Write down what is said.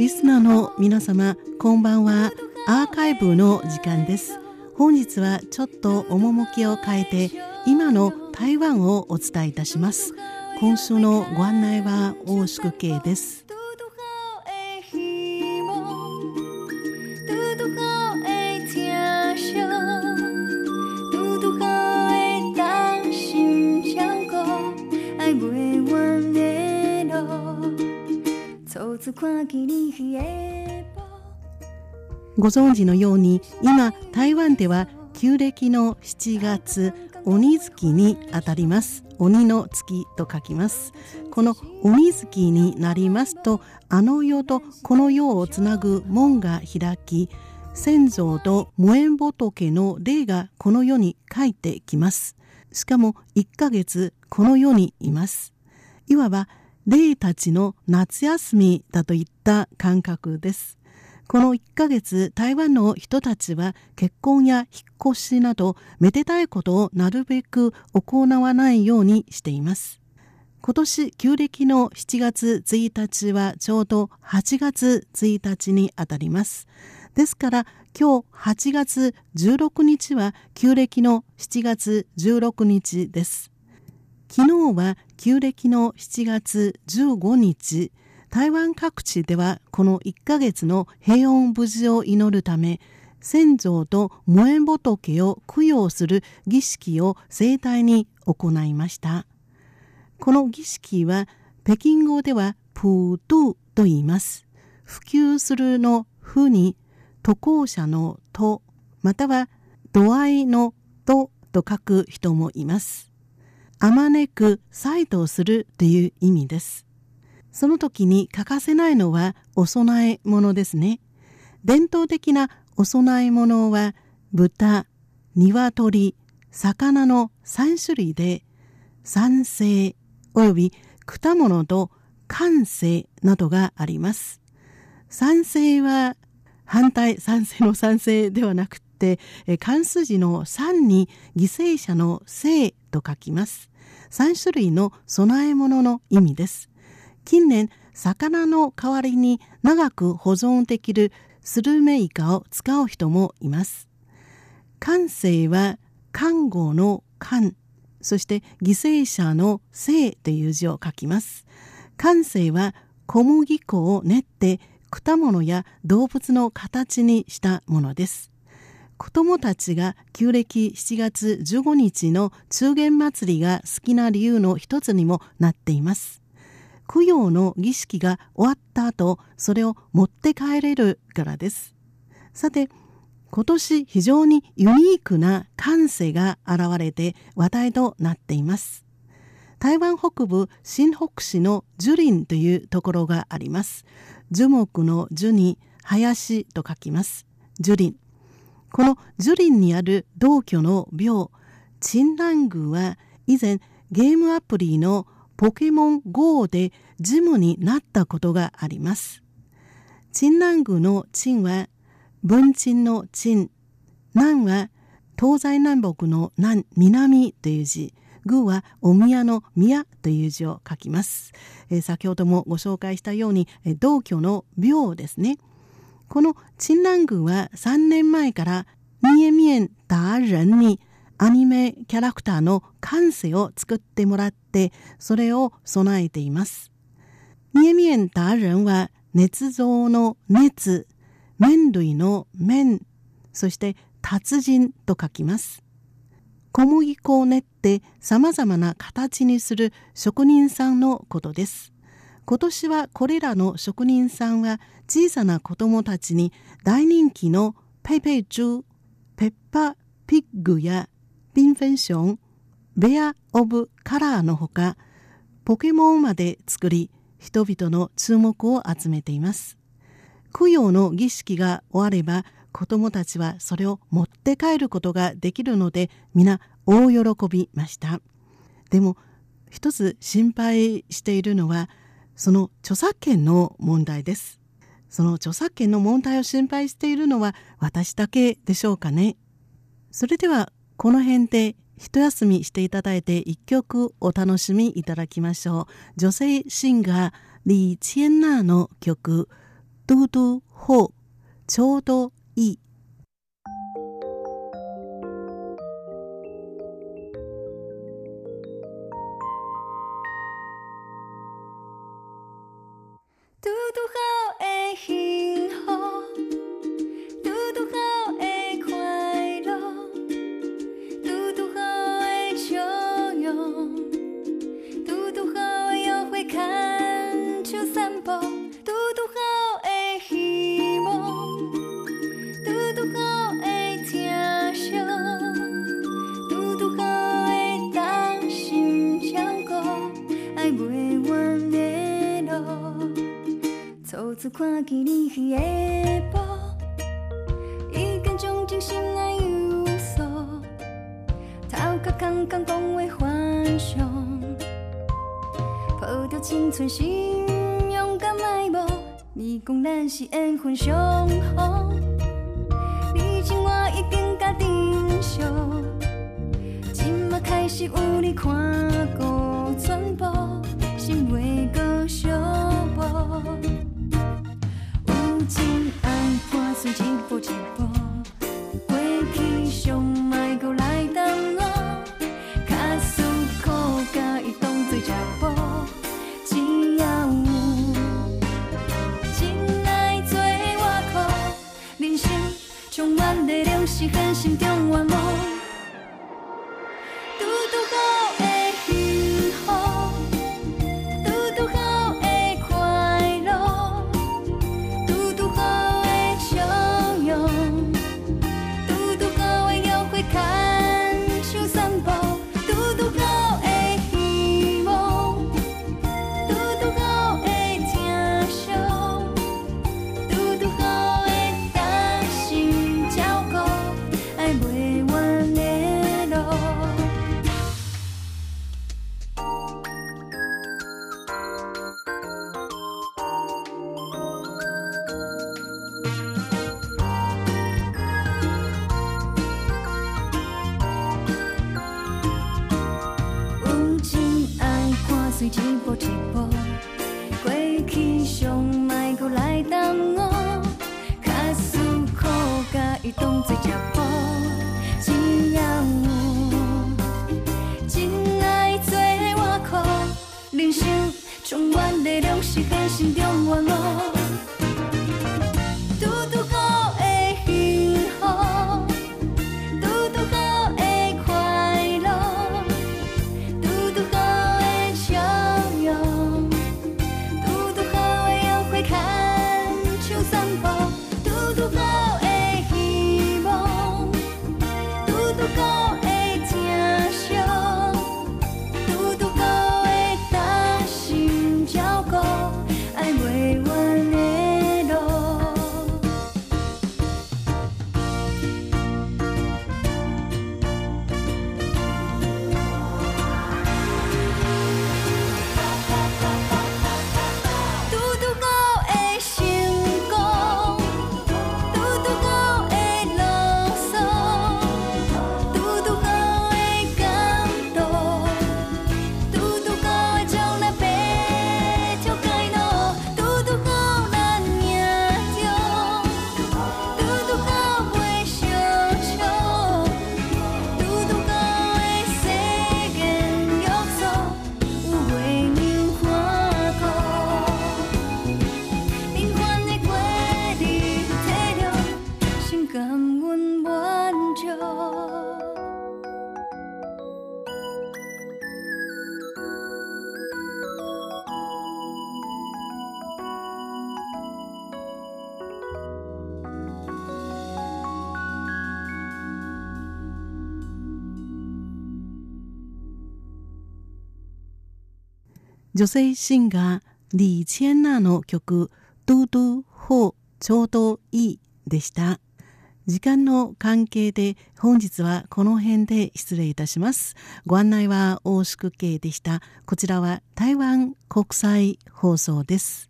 リスナーの皆様こんばんは。アーカイブの時間です。本日はちょっと趣を変えて今の台湾をお伝えいたします。今週のご案内は大宿慶です。ご存知のように今台湾では旧暦の7月鬼月にあたります。鬼の月と書きます。この鬼月になりますとあの世とこの世をつなぐ門が開き先祖と無縁仏の霊がこの世に帰ってきます。しかも1ヶ月この世にいます。いわば霊たちの夏休みだといった感覚です。この1ヶ月台湾の人たちは結婚や引っ越しなどめでたいことをなるべく行わないようにしています。今年旧暦の7月1日はちょうど8月1日にあたります。ですから今日8月16日は旧暦の7月16日です。昨日は旧暦の7月15日台湾各地ではこの1ヶ月の平穏無事を祈るため先祖と無縁仏を供養する儀式を盛大に行いました。この儀式は北京語ではプードゥと言います。普及するのふに渡航者のとまたは度合いのとと書く人もいます。あまねく再度するという意味ですその時に欠かせないのはお供え物ですね。伝統的なお供え物は豚、鶏、魚の3種類で酸性及び果物と感性などがあります。酸性は反対酸性の酸性ではなくて漢数字の3に犠牲者の生と書きます。3種類の供え物の意味です。近年魚の代わりに長く保存できるスルメイカを使う人もいます。感性は看護の看、そして犠牲者の生という字を書きます。感性は小麦粉を練って果物や動物の形にしたものです。子供たちが旧暦7月15日の中元祭りが好きな理由の一つにもなっています。供養の儀式が終わった後、それを持って帰れるからです。さて、今年非常にユニークな感性が現れて話題となっています。台湾北部新北市の樹林というところがあります。樹木の樹に林と書きます。樹林。この樹林にある同居の廟、陳南宮は以前ゲームアプリのポケモン GO でジムになったことがあります。陳南宮の陳は文鎮の陳、南は東西南北の南、南という字、宮はお宮の宮という字を書きます。えー、先ほどもご紹介したように、えー、同居の廟ですね。この陳南宮は3年前から三重県達人にアニメキャラクターの感性を作ってもらってそれを備えています。三重県達人は捏造の熱、麺類の麺、そして達人と書きます。小麦粉を練って様々な形にする職人さんのことです。今年はこれらの職人さんは小さな子供たちに大人気のペイペイジュ、ペッパピッグやビンフェンション、ベア・オブ・カラーのほか、ポケモンまで作り、人々の注目を集めています。供養の儀式が終われば、子供たちはそれを持って帰ることができるので、皆大喜びました。でも、一つ心配しているのは、その著作権の問題です。その著作権の問題を心配しているのは私だけでしょうかね。それではこの辺で一休みしていただいて一曲お楽しみいただきましょう。女性シンガーリー・チェンナーの曲、嘟嘟ほちょうどいい петуха 初看见你迄个步，已经将真心内有所，头壳空空讲话幻想，抱着青春心，勇敢迈步。你讲咱是缘分上好，你情我意更加珍惜，今麦开始有你看顾全部，心袂。女性シンガーリー・チェンナーの曲「ドゥドゥ・ホーちょうどいい」でした。時間の関係で本日はこの辺で失礼いたします。ご案内は大宿慶でした。こちらは台湾国際放送です。